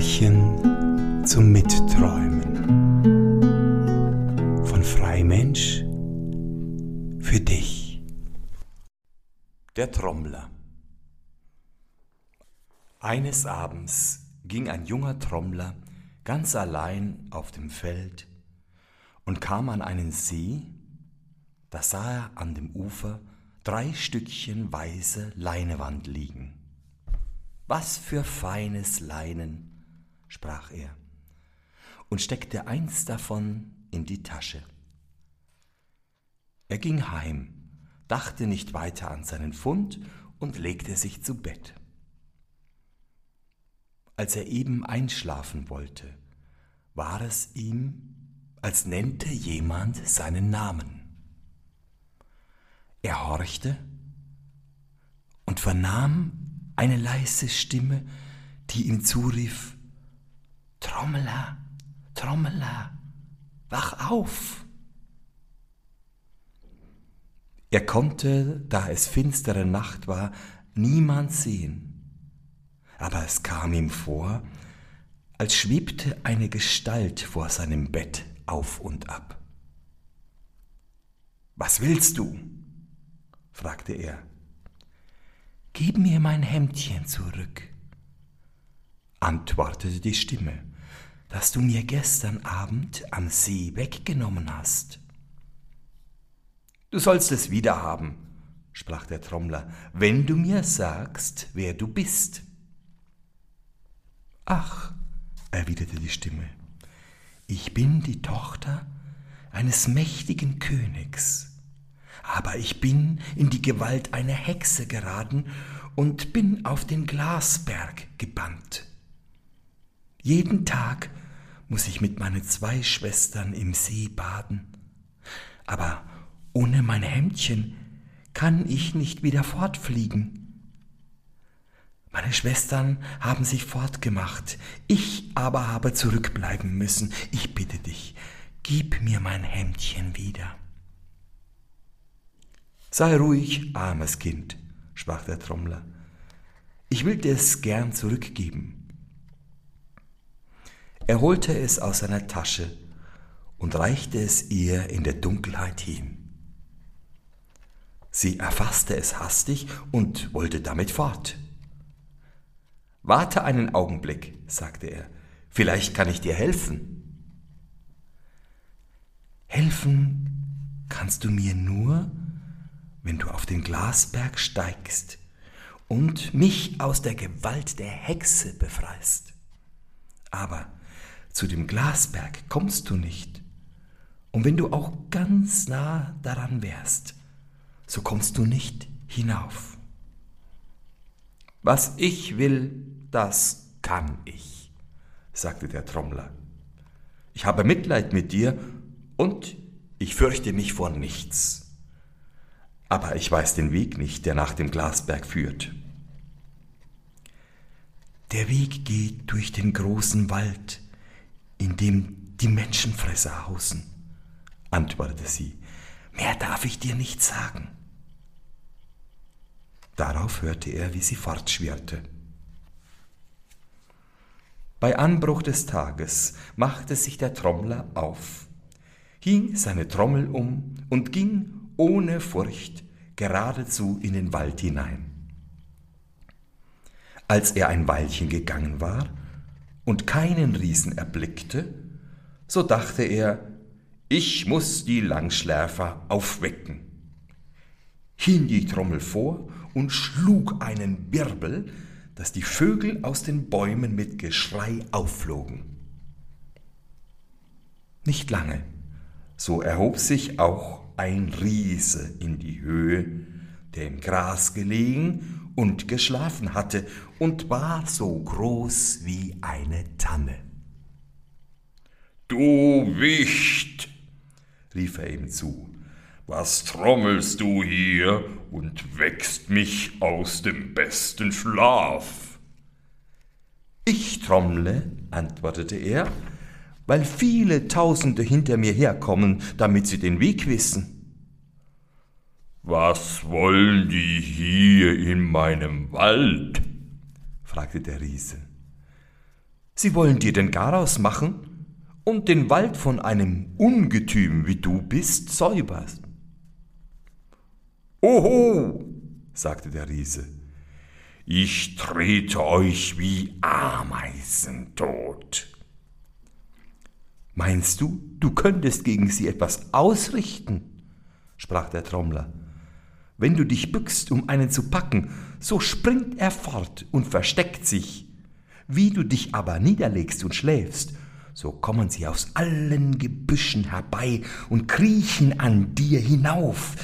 Märchen zum Mitträumen von Freimensch für dich. Der Trommler. Eines Abends ging ein junger Trommler ganz allein auf dem Feld und kam an einen See, da sah er an dem Ufer drei Stückchen weiße Leinewand liegen. Was für feines Leinen, sprach er, und steckte eins davon in die Tasche. Er ging heim, dachte nicht weiter an seinen Fund und legte sich zu Bett. Als er eben einschlafen wollte, war es ihm, als nennte jemand seinen Namen. Er horchte und vernahm eine leise Stimme, die ihm zurief, Trommeler, Trommeler, wach auf! Er konnte, da es finstere Nacht war, niemand sehen, aber es kam ihm vor, als schwebte eine Gestalt vor seinem Bett auf und ab. Was willst du? fragte er. Gib mir mein Hemdchen zurück, antwortete die Stimme, das du mir gestern Abend am See weggenommen hast. Du sollst es wiederhaben, sprach der Trommler, wenn du mir sagst, wer du bist. Ach, erwiderte die Stimme, ich bin die Tochter eines mächtigen Königs aber ich bin in die Gewalt einer Hexe geraten und bin auf den Glasberg gebannt. Jeden Tag muss ich mit meinen zwei Schwestern im See baden, aber ohne mein Hemdchen kann ich nicht wieder fortfliegen. Meine Schwestern haben sich fortgemacht, ich aber habe zurückbleiben müssen. Ich bitte dich, gib mir mein Hemdchen wieder. Sei ruhig, armes Kind, sprach der Trommler. Ich will dir es gern zurückgeben. Er holte es aus seiner Tasche und reichte es ihr in der Dunkelheit hin. Sie erfasste es hastig und wollte damit fort. Warte einen Augenblick, sagte er, vielleicht kann ich dir helfen. Helfen kannst du mir nur, wenn du auf den Glasberg steigst und mich aus der Gewalt der Hexe befreist. Aber zu dem Glasberg kommst du nicht. Und wenn du auch ganz nah daran wärst, so kommst du nicht hinauf. Was ich will, das kann ich, sagte der Trommler. Ich habe Mitleid mit dir und ich fürchte mich vor nichts aber ich weiß den Weg nicht, der nach dem Glasberg führt. Der Weg geht durch den großen Wald, in dem die Menschenfresser hausen, antwortete sie. Mehr darf ich dir nicht sagen. Darauf hörte er, wie sie fortschwirrte. Bei Anbruch des Tages machte sich der Trommler auf, hing seine Trommel um und ging ohne Furcht geradezu in den Wald hinein. Als er ein Weilchen gegangen war und keinen Riesen erblickte, so dachte er, ich muss die Langschläfer aufwecken, hing die Trommel vor und schlug einen Wirbel, dass die Vögel aus den Bäumen mit Geschrei aufflogen. Nicht lange, so erhob sich auch ein Riese in die Höhe, der im Gras gelegen und geschlafen hatte und war so groß wie eine Tanne. Du Wicht, rief er ihm zu, was trommelst du hier und wächst mich aus dem besten Schlaf? Ich trommle, antwortete er, weil viele Tausende hinter mir herkommen, damit sie den Weg wissen. Was wollen die hier in meinem Wald? fragte der Riese. Sie wollen dir den Garaus machen und den Wald von einem Ungetüm, wie du bist, säubern. Oho, sagte der Riese, ich trete euch wie Ameisen tot. Meinst du, du könntest gegen sie etwas ausrichten? sprach der Trommler. Wenn du dich bückst, um einen zu packen, so springt er fort und versteckt sich. Wie du dich aber niederlegst und schläfst, so kommen sie aus allen Gebüschen herbei und kriechen an dir hinauf.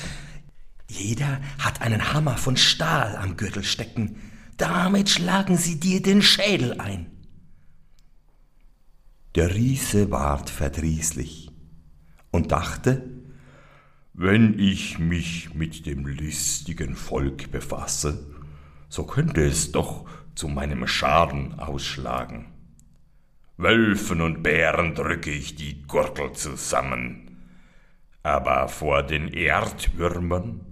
Jeder hat einen Hammer von Stahl am Gürtel stecken, damit schlagen sie dir den Schädel ein. Der Riese ward verdrießlich und dachte, wenn ich mich mit dem listigen Volk befasse, so könnte es doch zu meinem Schaden ausschlagen. Wölfen und Bären drücke ich die Gurgel zusammen, aber vor den Erdwürmern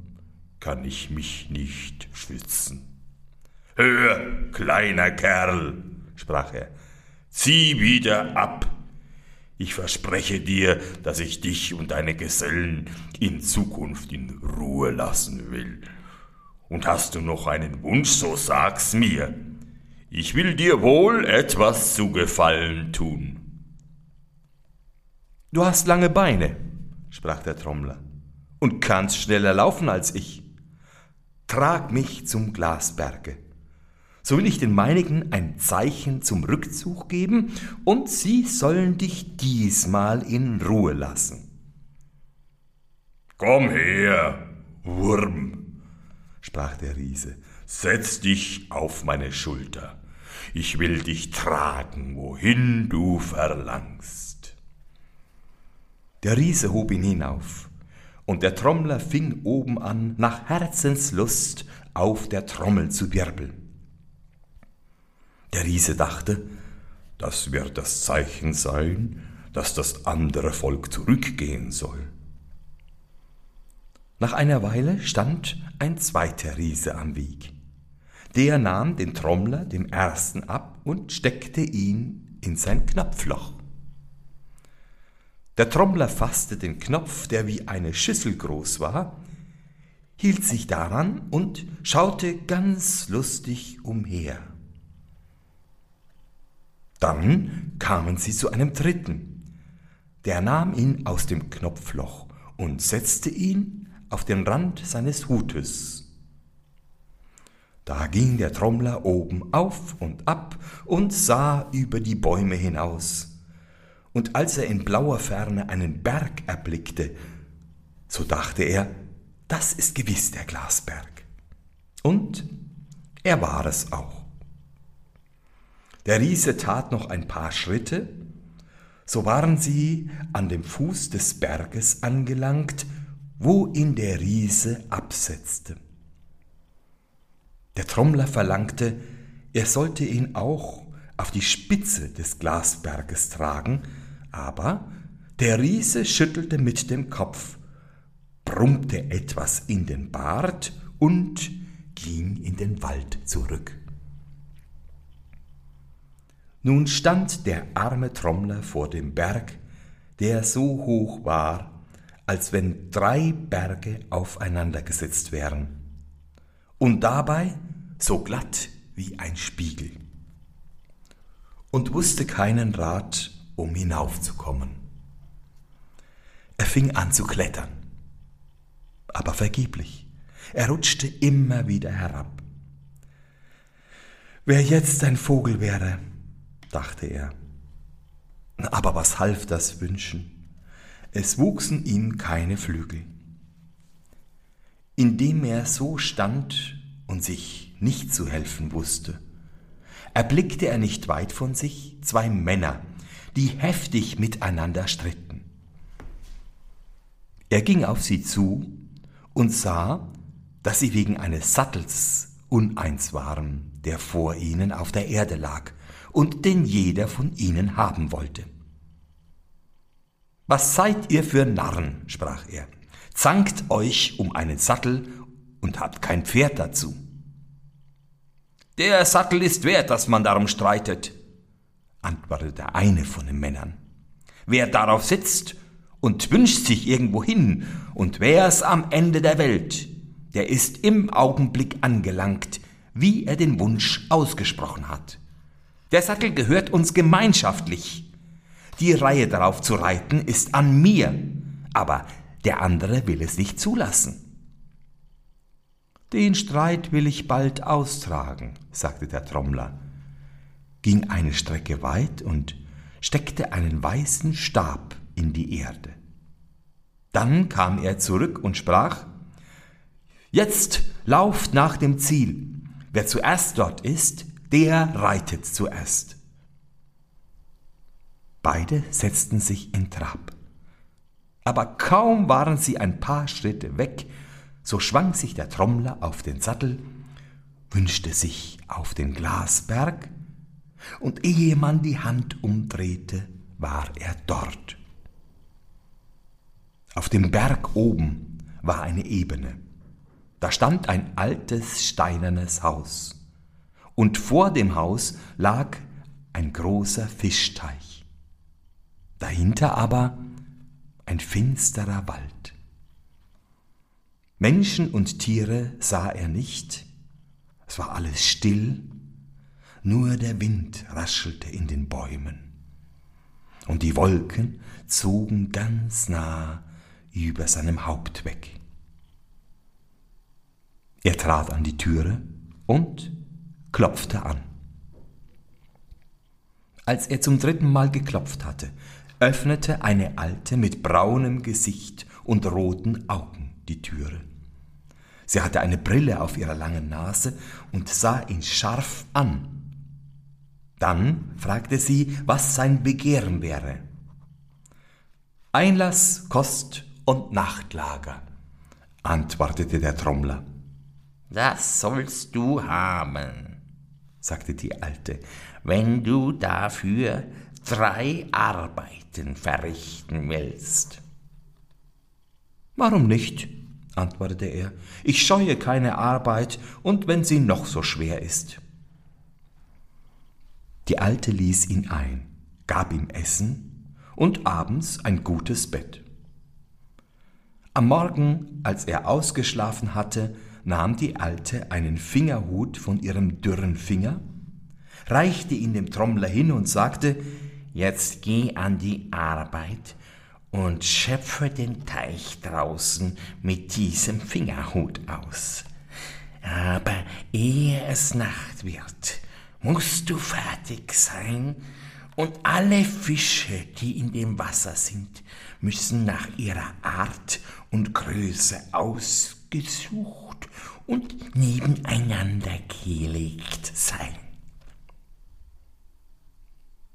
kann ich mich nicht schützen. Hör, kleiner Kerl, sprach er, zieh wieder ab ich verspreche dir, dass ich dich und deine Gesellen in Zukunft in Ruhe lassen will. Und hast du noch einen Wunsch, so sag's mir. Ich will dir wohl etwas zu Gefallen tun. Du hast lange Beine, sprach der Trommler, und kannst schneller laufen als ich. Trag mich zum Glasberge so will ich den meinigen ein Zeichen zum Rückzug geben, und sie sollen dich diesmal in Ruhe lassen. Komm her, Wurm, sprach der Riese, setz dich auf meine Schulter. Ich will dich tragen, wohin du verlangst. Der Riese hob ihn hinauf, und der Trommler fing oben an, nach Herzenslust auf der Trommel zu wirbeln. Der Riese dachte, das wird das Zeichen sein, dass das andere Volk zurückgehen soll. Nach einer Weile stand ein zweiter Riese am Weg. Der nahm den Trommler dem ersten ab und steckte ihn in sein Knopfloch. Der Trommler fasste den Knopf, der wie eine Schüssel groß war, hielt sich daran und schaute ganz lustig umher. Dann kamen sie zu einem dritten. Der nahm ihn aus dem Knopfloch und setzte ihn auf den Rand seines Hutes. Da ging der Trommler oben auf und ab und sah über die Bäume hinaus. Und als er in blauer Ferne einen Berg erblickte, so dachte er, das ist gewiss der Glasberg. Und er war es auch. Der Riese tat noch ein paar Schritte, so waren sie an dem Fuß des Berges angelangt, wo ihn der Riese absetzte. Der Trommler verlangte, er sollte ihn auch auf die Spitze des Glasberges tragen, aber der Riese schüttelte mit dem Kopf, brummte etwas in den Bart und ging in den Wald zurück. Nun stand der arme Trommler vor dem Berg, der so hoch war, als wenn drei Berge aufeinander gesetzt wären, und dabei so glatt wie ein Spiegel, und wusste keinen Rat, um hinaufzukommen. Er fing an zu klettern, aber vergeblich. Er rutschte immer wieder herab. Wer jetzt ein Vogel wäre, dachte er. Aber was half das Wünschen? Es wuchsen ihm keine Flügel. Indem er so stand und sich nicht zu helfen wusste, erblickte er nicht weit von sich zwei Männer, die heftig miteinander stritten. Er ging auf sie zu und sah, dass sie wegen eines Sattels uneins waren, der vor ihnen auf der Erde lag und den jeder von ihnen haben wollte. Was seid ihr für Narren, sprach er, zankt euch um einen Sattel und habt kein Pferd dazu. Der Sattel ist wert, dass man darum streitet, antwortete eine von den Männern. Wer darauf sitzt und wünscht sich irgendwo hin, und wär's am Ende der Welt, der ist im Augenblick angelangt, wie er den Wunsch ausgesprochen hat. Der Sattel gehört uns gemeinschaftlich. Die Reihe darauf zu reiten ist an mir, aber der andere will es nicht zulassen. Den Streit will ich bald austragen, sagte der Trommler, ging eine Strecke weit und steckte einen weißen Stab in die Erde. Dann kam er zurück und sprach, Jetzt lauft nach dem Ziel. Wer zuerst dort ist, der reitet zuerst. Beide setzten sich in Trab. Aber kaum waren sie ein paar Schritte weg, so schwang sich der Trommler auf den Sattel, wünschte sich auf den Glasberg, und ehe man die Hand umdrehte, war er dort. Auf dem Berg oben war eine Ebene. Da stand ein altes steinernes Haus, und vor dem Haus lag ein großer Fischteich. Dahinter aber ein finsterer Wald. Menschen und Tiere sah er nicht, es war alles still, nur der Wind raschelte in den Bäumen, und die Wolken zogen ganz nah über seinem Haupt weg. Er trat an die Türe und klopfte an. Als er zum dritten Mal geklopft hatte, öffnete eine Alte mit braunem Gesicht und roten Augen die Türe. Sie hatte eine Brille auf ihrer langen Nase und sah ihn scharf an. Dann fragte sie, was sein Begehren wäre. Einlass, Kost und Nachtlager, antwortete der Trommler. Das sollst du haben, sagte die Alte, wenn du dafür drei Arbeiten verrichten willst. Warum nicht? antwortete er. Ich scheue keine Arbeit, und wenn sie noch so schwer ist. Die Alte ließ ihn ein, gab ihm Essen und abends ein gutes Bett. Am Morgen, als er ausgeschlafen hatte, nahm die Alte einen Fingerhut von ihrem dürren Finger, reichte ihn dem Trommler hin und sagte, Jetzt geh an die Arbeit und schöpfe den Teich draußen mit diesem Fingerhut aus. Aber ehe es Nacht wird, musst du fertig sein, und alle Fische, die in dem Wasser sind, müssen nach ihrer Art und Größe ausgesucht und nebeneinander gelegt sein.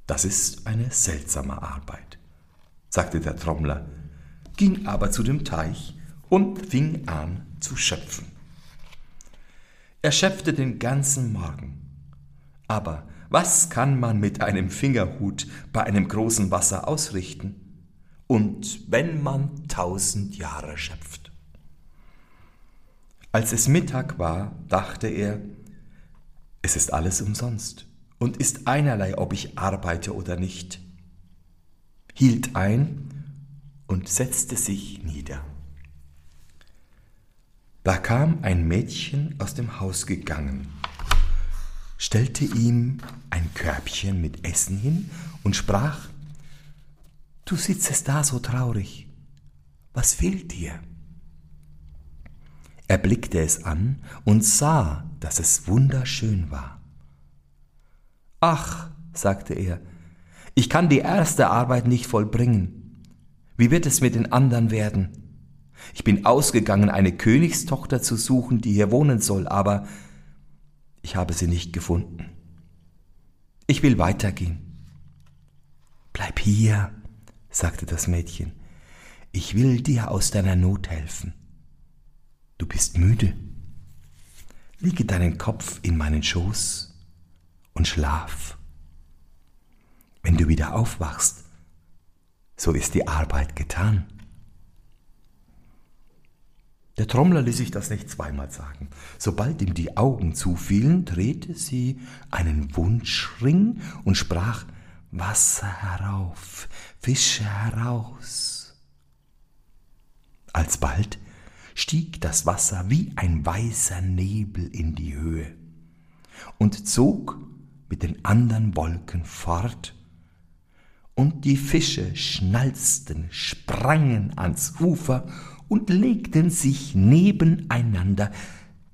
Das ist eine seltsame Arbeit, sagte der Trommler, ging aber zu dem Teich und fing an zu schöpfen. Er schöpfte den ganzen Morgen. Aber was kann man mit einem Fingerhut bei einem großen Wasser ausrichten? Und wenn man tausend Jahre schöpft? Als es Mittag war, dachte er, es ist alles umsonst und ist einerlei, ob ich arbeite oder nicht, hielt ein und setzte sich nieder. Da kam ein Mädchen aus dem Haus gegangen, stellte ihm ein Körbchen mit Essen hin und sprach, Du sitzest da so traurig, was fehlt dir? Er blickte es an und sah, dass es wunderschön war. Ach, sagte er, ich kann die erste Arbeit nicht vollbringen. Wie wird es mit den anderen werden? Ich bin ausgegangen, eine Königstochter zu suchen, die hier wohnen soll, aber ich habe sie nicht gefunden. Ich will weitergehen. Bleib hier, sagte das Mädchen. Ich will dir aus deiner Not helfen. Du bist müde. Liege deinen Kopf in meinen Schoß und schlaf. Wenn du wieder aufwachst, so ist die Arbeit getan. Der Trommler ließ sich das nicht zweimal sagen. Sobald ihm die Augen zufielen, drehte sie einen Wunschring und sprach, Wasser herauf, Fische heraus. Alsbald stieg das Wasser wie ein weißer Nebel in die Höhe und zog mit den anderen Wolken fort, und die Fische schnalzten, sprangen ans Ufer und legten sich nebeneinander,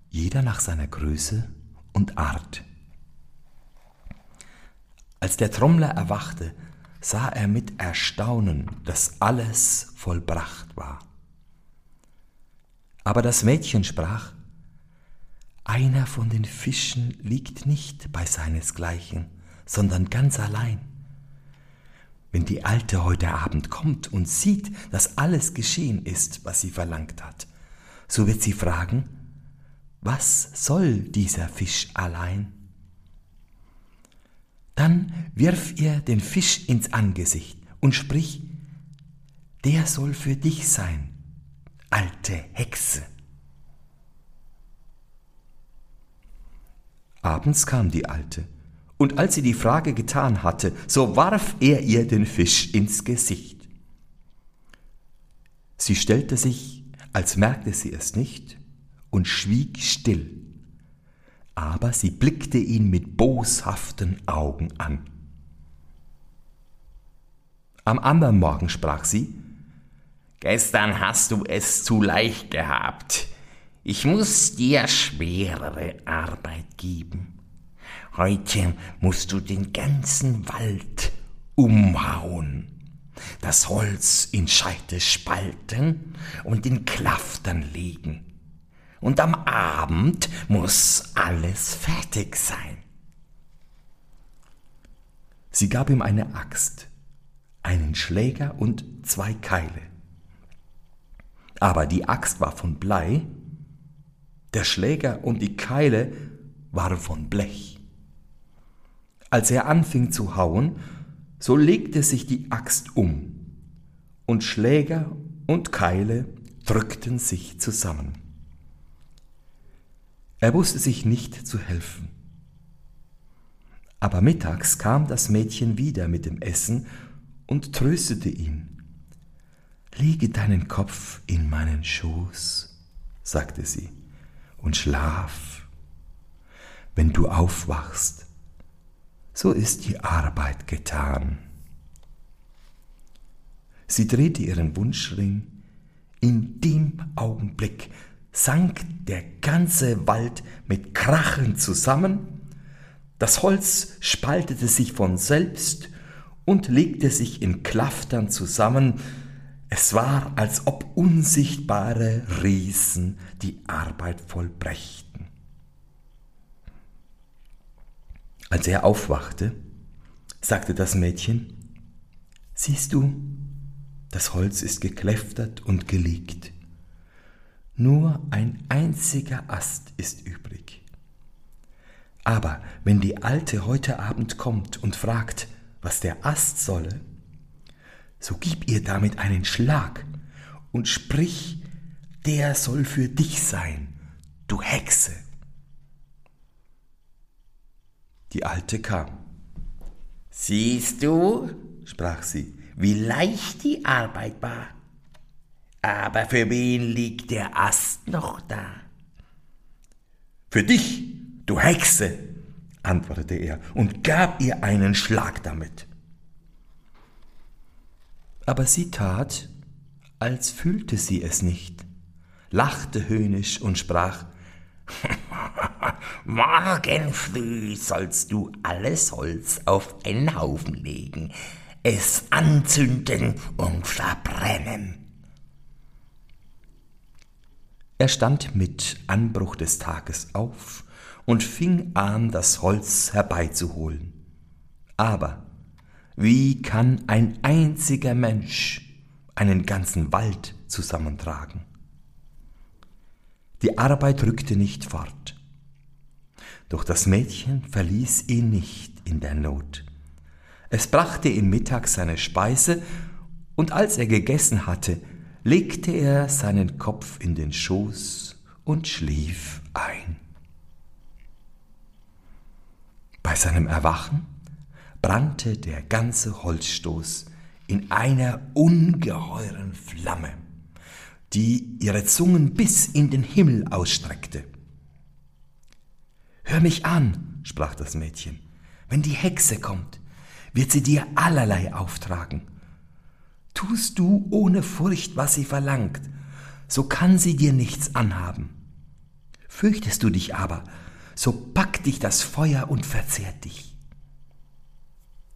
jeder nach seiner Größe und Art. Als der Trommler erwachte, sah er mit Erstaunen, dass alles vollbracht war. Aber das Mädchen sprach, einer von den Fischen liegt nicht bei seinesgleichen, sondern ganz allein. Wenn die Alte heute Abend kommt und sieht, dass alles geschehen ist, was sie verlangt hat, so wird sie fragen, was soll dieser Fisch allein? Dann wirf ihr den Fisch ins Angesicht und sprich, der soll für dich sein, alte Hexe. Abends kam die Alte, und als sie die Frage getan hatte, so warf er ihr den Fisch ins Gesicht. Sie stellte sich, als merkte sie es nicht, und schwieg still, aber sie blickte ihn mit boshaften Augen an. Am anderen Morgen sprach sie, Gestern hast du es zu leicht gehabt. Ich muss dir schwerere Arbeit geben. Heute musst du den ganzen Wald umhauen, das Holz in Scheite spalten und in Klaftern legen. Und am Abend muss alles fertig sein. Sie gab ihm eine Axt, einen Schläger und zwei Keile. Aber die Axt war von Blei der Schläger und die Keile waren von Blech. Als er anfing zu hauen, so legte sich die Axt um, und Schläger und Keile drückten sich zusammen. Er wusste sich nicht zu helfen. Aber mittags kam das Mädchen wieder mit dem Essen und tröstete ihn. Lege deinen Kopf in meinen Schoß, sagte sie und schlaf. Wenn du aufwachst, so ist die Arbeit getan. Sie drehte ihren Wunschring. In dem Augenblick sank der ganze Wald mit Krachen zusammen, das Holz spaltete sich von selbst und legte sich in Klaftern zusammen, es war, als ob unsichtbare Riesen die Arbeit vollbrächten. Als er aufwachte, sagte das Mädchen, Siehst du, das Holz ist gekläftert und gelegt. Nur ein einziger Ast ist übrig. Aber wenn die Alte heute Abend kommt und fragt, was der Ast solle, so gib ihr damit einen Schlag und sprich, der soll für dich sein, du Hexe. Die Alte kam. Siehst du, sprach sie, wie leicht die Arbeit war. Aber für wen liegt der Ast noch da? Für dich, du Hexe, antwortete er und gab ihr einen Schlag damit aber sie tat, als fühlte sie es nicht, lachte höhnisch und sprach Morgen früh sollst du alles Holz auf einen Haufen legen, es anzünden und verbrennen. Er stand mit Anbruch des Tages auf und fing an, das Holz herbeizuholen. Aber wie kann ein einziger Mensch einen ganzen Wald zusammentragen? Die Arbeit rückte nicht fort. Doch das Mädchen verließ ihn nicht in der Not. Es brachte ihm mittags seine Speise, und als er gegessen hatte, legte er seinen Kopf in den Schoß und schlief ein. Bei seinem Erwachen brannte der ganze Holzstoß in einer ungeheuren Flamme, die ihre Zungen bis in den Himmel ausstreckte. Hör mich an, sprach das Mädchen, wenn die Hexe kommt, wird sie dir allerlei auftragen. Tust du ohne Furcht, was sie verlangt, so kann sie dir nichts anhaben. Fürchtest du dich aber, so packt dich das Feuer und verzehrt dich.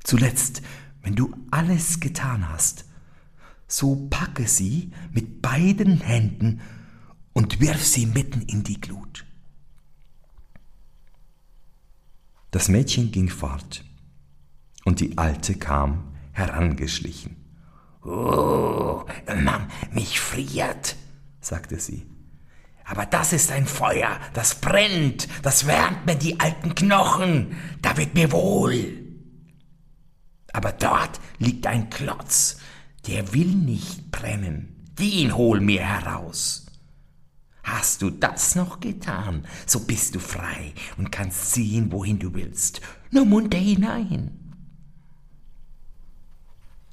Zuletzt, wenn du alles getan hast, so packe sie mit beiden Händen und wirf sie mitten in die Glut. Das Mädchen ging fort, und die Alte kam herangeschlichen. Oh, Mann, mich friert, sagte sie. Aber das ist ein Feuer, das brennt, das wärmt mir die alten Knochen, da wird mir wohl. Aber dort liegt ein Klotz, der will nicht brennen, den hol mir heraus. Hast du das noch getan, so bist du frei und kannst ziehen, wohin du willst, nur munter hinein.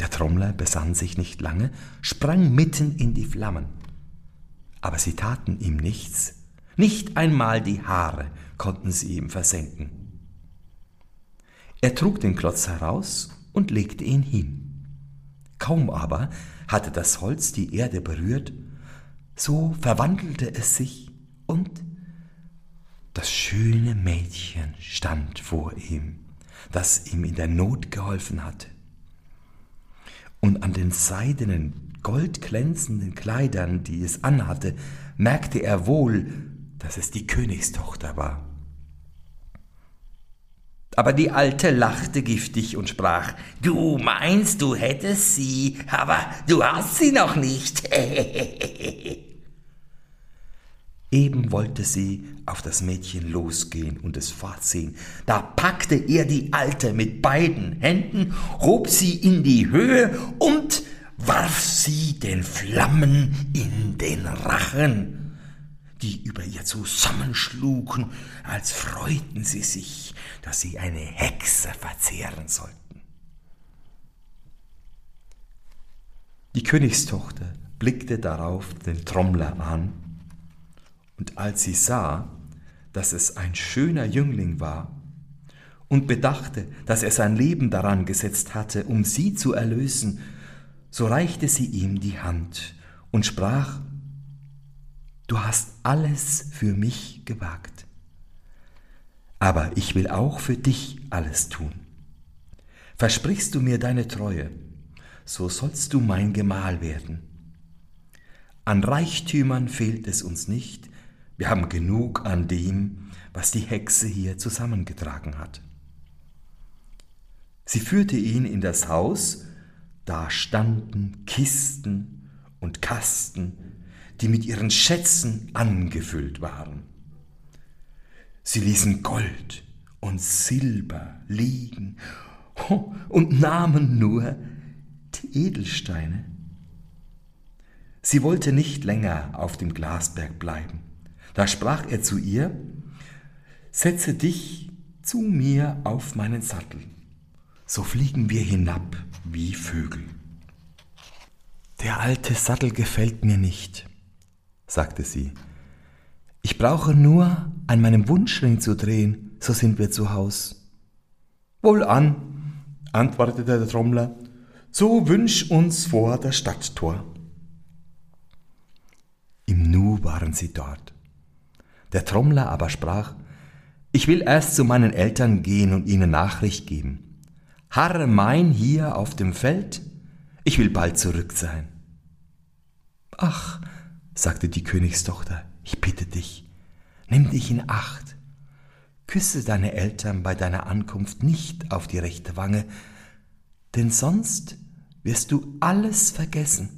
Der Trommler besann sich nicht lange, sprang mitten in die Flammen. Aber sie taten ihm nichts, nicht einmal die Haare konnten sie ihm versenken. Er trug den Klotz heraus und legte ihn hin. Kaum aber hatte das Holz die Erde berührt, so verwandelte es sich und das schöne Mädchen stand vor ihm, das ihm in der Not geholfen hatte und an den seidenen, goldglänzenden Kleidern, die es anhatte, merkte er wohl, dass es die Königstochter war. Aber die Alte lachte giftig und sprach, Du meinst, du hättest sie, aber du hast sie noch nicht. Eben wollte sie auf das Mädchen losgehen und es fortziehen. Da packte er die Alte mit beiden Händen, hob sie in die Höhe und warf sie den Flammen in den Rachen, die über ihr zusammenschlugen, als freuten sie sich, dass sie eine Hexe verzehren sollten. Die Königstochter blickte darauf den Trommler an und als sie sah, dass es ein schöner Jüngling war, und bedachte, dass er sein Leben daran gesetzt hatte, um sie zu erlösen, so reichte sie ihm die Hand und sprach, Du hast alles für mich gewagt, aber ich will auch für dich alles tun. Versprichst du mir deine Treue, so sollst du mein Gemahl werden. An Reichtümern fehlt es uns nicht, wir haben genug an dem, was die Hexe hier zusammengetragen hat. Sie führte ihn in das Haus, da standen Kisten und Kasten, die mit ihren Schätzen angefüllt waren. Sie ließen Gold und Silber liegen und nahmen nur die Edelsteine. Sie wollte nicht länger auf dem Glasberg bleiben. Da sprach er zu ihr, Setze dich zu mir auf meinen Sattel, so fliegen wir hinab wie Vögel. Der alte Sattel gefällt mir nicht, sagte sie. Ich brauche nur an meinem Wunschring zu drehen, so sind wir zu Haus. Wohlan, antwortete der Trommler, so wünsch uns vor das Stadttor. Im Nu waren sie dort. Der Trommler aber sprach, ich will erst zu meinen Eltern gehen und ihnen Nachricht geben. Harre mein hier auf dem Feld, ich will bald zurück sein. Ach, sagte die Königstochter, ich bitte dich, nimm dich in Acht. Küsse deine Eltern bei deiner Ankunft nicht auf die rechte Wange, denn sonst wirst du alles vergessen,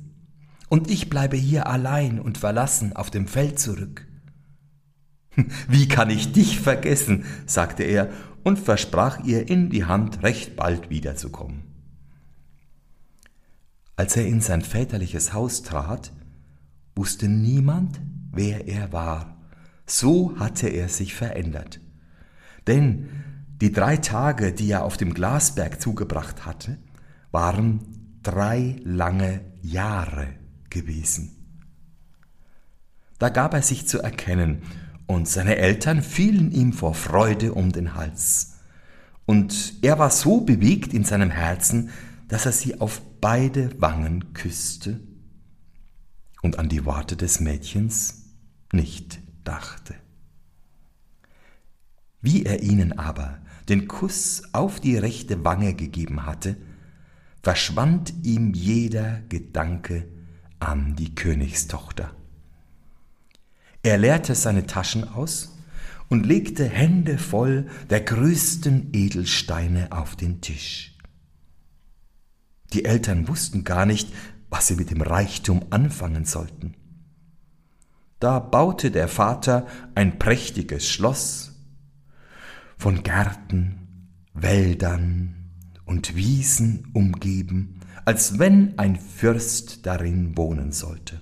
und ich bleibe hier allein und verlassen auf dem Feld zurück. Wie kann ich dich vergessen? sagte er und versprach ihr in die Hand recht bald wiederzukommen. Als er in sein väterliches Haus trat, wusste niemand, wer er war. So hatte er sich verändert. Denn Die drei Tage, die er auf dem Glasberg zugebracht hatte, waren drei lange Jahre gewesen. Da gab er sich zu erkennen, und seine Eltern fielen ihm vor Freude um den Hals. Und er war so bewegt in seinem Herzen, dass er sie auf beide Wangen küsste und an die Worte des Mädchens nicht dachte. Wie er ihnen aber den Kuss auf die rechte Wange gegeben hatte, verschwand ihm jeder Gedanke an die Königstochter. Er leerte seine Taschen aus und legte Hände voll der größten Edelsteine auf den Tisch. Die Eltern wussten gar nicht, was sie mit dem Reichtum anfangen sollten. Da baute der Vater ein prächtiges Schloss von Gärten, Wäldern und Wiesen umgeben, als wenn ein Fürst darin wohnen sollte.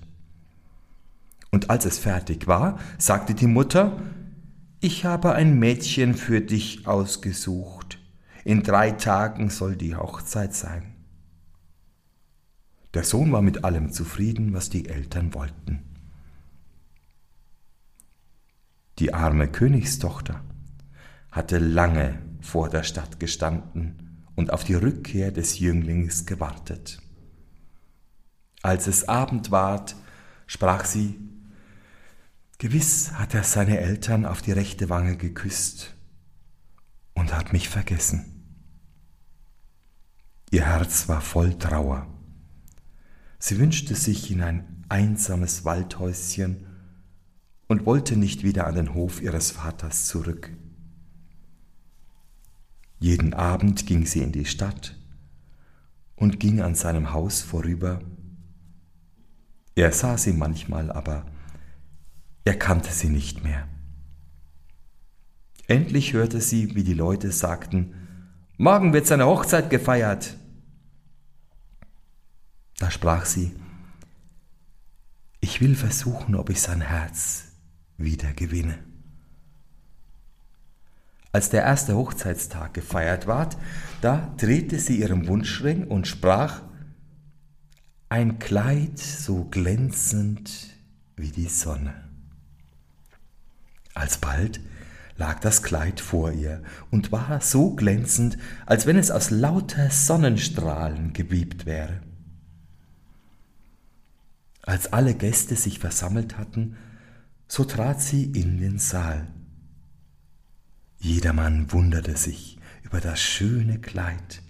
Und als es fertig war, sagte die Mutter, ich habe ein Mädchen für dich ausgesucht. In drei Tagen soll die Hochzeit sein. Der Sohn war mit allem zufrieden, was die Eltern wollten. Die arme Königstochter hatte lange vor der Stadt gestanden und auf die Rückkehr des Jünglings gewartet. Als es Abend ward, sprach sie, Gewiss hat er seine Eltern auf die rechte Wange geküsst und hat mich vergessen. Ihr Herz war voll Trauer. Sie wünschte sich in ein einsames Waldhäuschen und wollte nicht wieder an den Hof ihres Vaters zurück. Jeden Abend ging sie in die Stadt und ging an seinem Haus vorüber. Er sah sie manchmal, aber er kannte sie nicht mehr. Endlich hörte sie, wie die Leute sagten, Morgen wird seine Hochzeit gefeiert. Da sprach sie, ich will versuchen, ob ich sein Herz wieder gewinne. Als der erste Hochzeitstag gefeiert ward, da drehte sie ihren Wunschring und sprach, ein Kleid so glänzend wie die Sonne. Alsbald lag das Kleid vor ihr und war so glänzend, als wenn es aus lauter Sonnenstrahlen gewiebt wäre. Als alle Gäste sich versammelt hatten, so trat sie in den Saal. Jedermann wunderte sich über das schöne Kleid,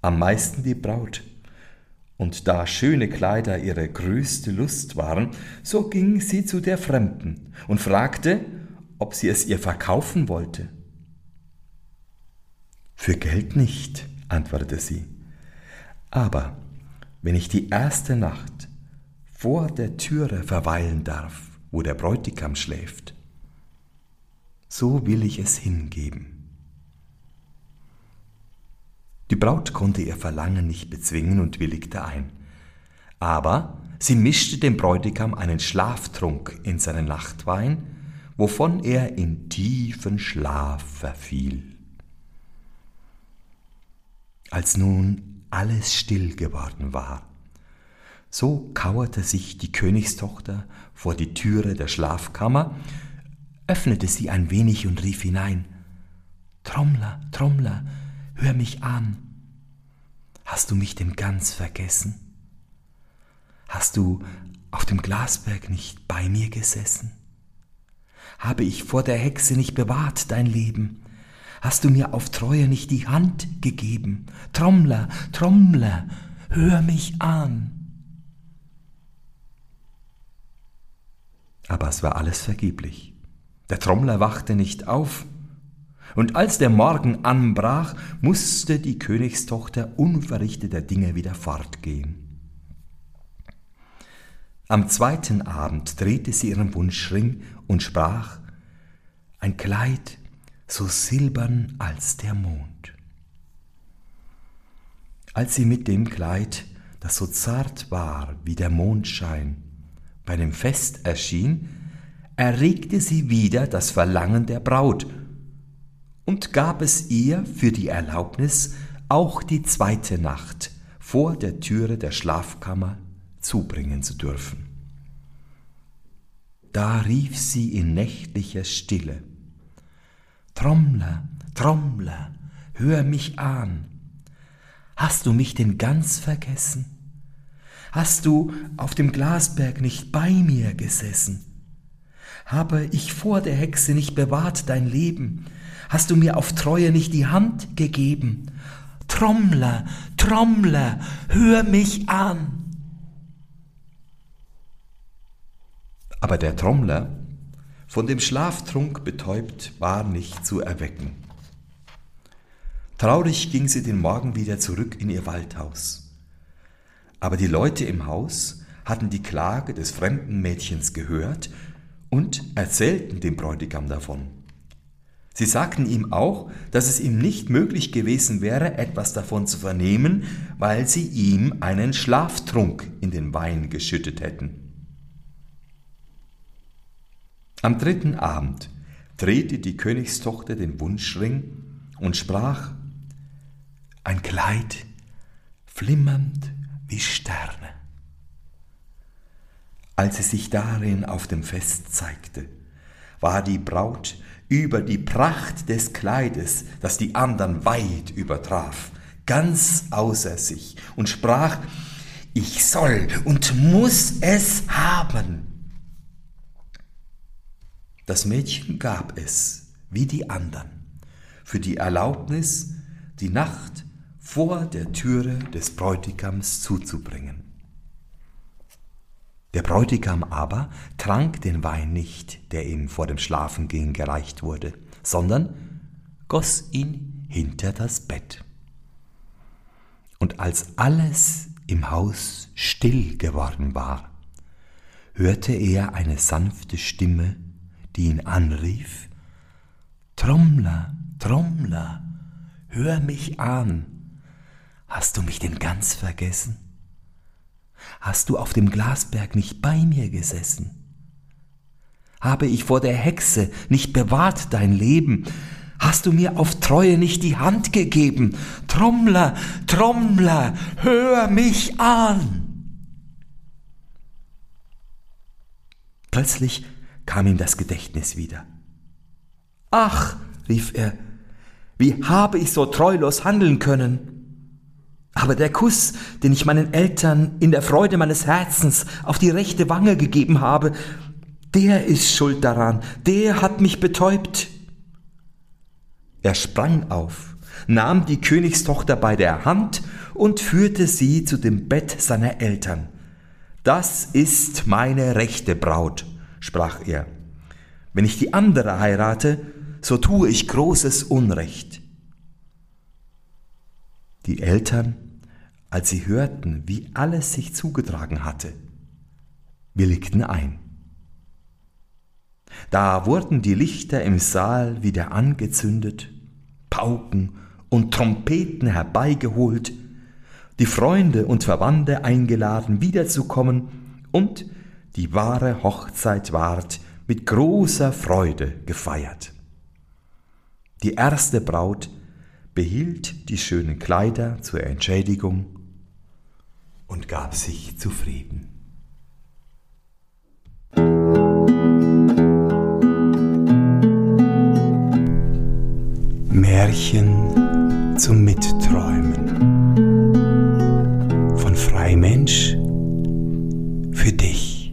am meisten die Braut, und da schöne Kleider ihre größte Lust waren, so ging sie zu der Fremden und fragte, ob sie es ihr verkaufen wollte. Für Geld nicht, antwortete sie. Aber wenn ich die erste Nacht vor der Türe verweilen darf, wo der Bräutigam schläft, so will ich es hingeben. Die Braut konnte ihr Verlangen nicht bezwingen und willigte ein. Aber sie mischte dem Bräutigam einen Schlaftrunk in seinen Nachtwein, wovon er in tiefen Schlaf verfiel. Als nun alles still geworden war, so kauerte sich die Königstochter vor die Türe der Schlafkammer, öffnete sie ein wenig und rief hinein Trommler, Trommler, hör mich an. Hast du mich denn ganz vergessen? Hast du auf dem Glasberg nicht bei mir gesessen? Habe ich vor der Hexe nicht bewahrt dein Leben? Hast du mir auf Treue nicht die Hand gegeben? Trommler, Trommler, hör mich an. Aber es war alles vergeblich. Der Trommler wachte nicht auf, und als der Morgen anbrach, musste die Königstochter unverrichteter Dinge wieder fortgehen. Am zweiten Abend drehte sie ihren Wunschring und sprach, ein Kleid so silbern als der Mond. Als sie mit dem Kleid, das so zart war wie der Mondschein, bei dem Fest erschien, erregte sie wieder das Verlangen der Braut und gab es ihr für die Erlaubnis, auch die zweite Nacht vor der Türe der Schlafkammer zubringen zu dürfen. Da rief sie in nächtlicher Stille, Trommler, Trommler, hör mich an. Hast du mich denn ganz vergessen? Hast du auf dem Glasberg nicht bei mir gesessen? Habe ich vor der Hexe nicht bewahrt dein Leben? Hast du mir auf Treue nicht die Hand gegeben? Trommler, Trommler, hör mich an. Aber der Trommler, von dem Schlaftrunk betäubt, war nicht zu erwecken. Traurig ging sie den Morgen wieder zurück in ihr Waldhaus. Aber die Leute im Haus hatten die Klage des fremden Mädchens gehört und erzählten dem Bräutigam davon. Sie sagten ihm auch, dass es ihm nicht möglich gewesen wäre, etwas davon zu vernehmen, weil sie ihm einen Schlaftrunk in den Wein geschüttet hätten. Am dritten Abend drehte die Königstochter den Wunschring und sprach Ein Kleid, flimmernd wie Sterne. Als sie sich darin auf dem Fest zeigte, war die Braut über die Pracht des Kleides, das die andern weit übertraf, ganz außer sich und sprach, ich soll und muss es haben. Das Mädchen gab es, wie die andern, für die Erlaubnis, die Nacht vor der Türe des Bräutigams zuzubringen. Der Bräutigam aber trank den Wein nicht, der ihm vor dem Schlafengehen gereicht wurde, sondern goss ihn hinter das Bett. Und als alles im Haus still geworden war, hörte er eine sanfte Stimme, die ihn anrief, Trommler, Trommler, hör mich an, hast du mich denn ganz vergessen? Hast du auf dem Glasberg nicht bei mir gesessen? Habe ich vor der Hexe nicht bewahrt dein Leben? Hast du mir auf Treue nicht die Hand gegeben? Trommler, Trommler, hör mich an! Plötzlich kam ihm das Gedächtnis wieder. Ach, rief er, wie habe ich so treulos handeln können? Aber der Kuss, den ich meinen Eltern in der Freude meines Herzens auf die rechte Wange gegeben habe, der ist schuld daran, der hat mich betäubt. Er sprang auf, nahm die Königstochter bei der Hand und führte sie zu dem Bett seiner Eltern. Das ist meine rechte Braut, sprach er. Wenn ich die andere heirate, so tue ich großes Unrecht. Die Eltern als sie hörten, wie alles sich zugetragen hatte, willigten ein. Da wurden die Lichter im Saal wieder angezündet, Pauken und Trompeten herbeigeholt, die Freunde und Verwandte eingeladen, wiederzukommen, und die wahre Hochzeit ward mit großer Freude gefeiert. Die erste Braut behielt die schönen Kleider zur Entschädigung und gab sich zufrieden. Märchen zum Mitträumen von Freimensch für dich.